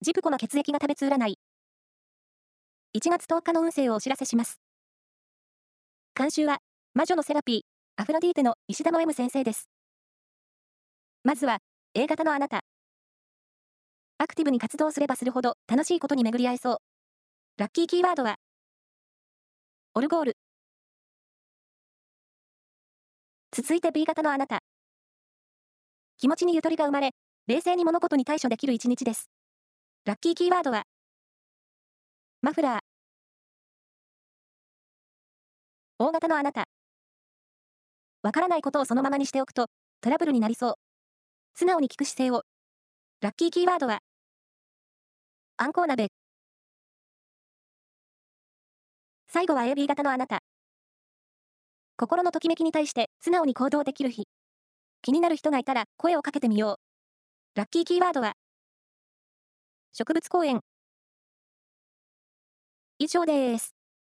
ジプコの血液が食べつ占い。1月10日の運勢をお知らせします。監修は、魔女のセラピー、アフロディーテの石田の M 先生です。まずは、A 型のあなた。アクティブに活動すればするほど楽しいことに巡り合えそう。ラッキーキーワードは、オルゴール。続いて B 型のあなた。気持ちにゆとりが生まれ、冷静に物事に対処できる一日です。ラッキーキーワードは、マフラー。大型のあなた。わからないことをそのままにしておくと、トラブルになりそう。素直に聞く姿勢を。ラッキーキーワードは、あんこう鍋。最後は AB 型のあなた。心のときめきに対して素直に行動できる日。気になる人がいたら声をかけてみよう。ラッキーキーワードは、植物公園。以上です。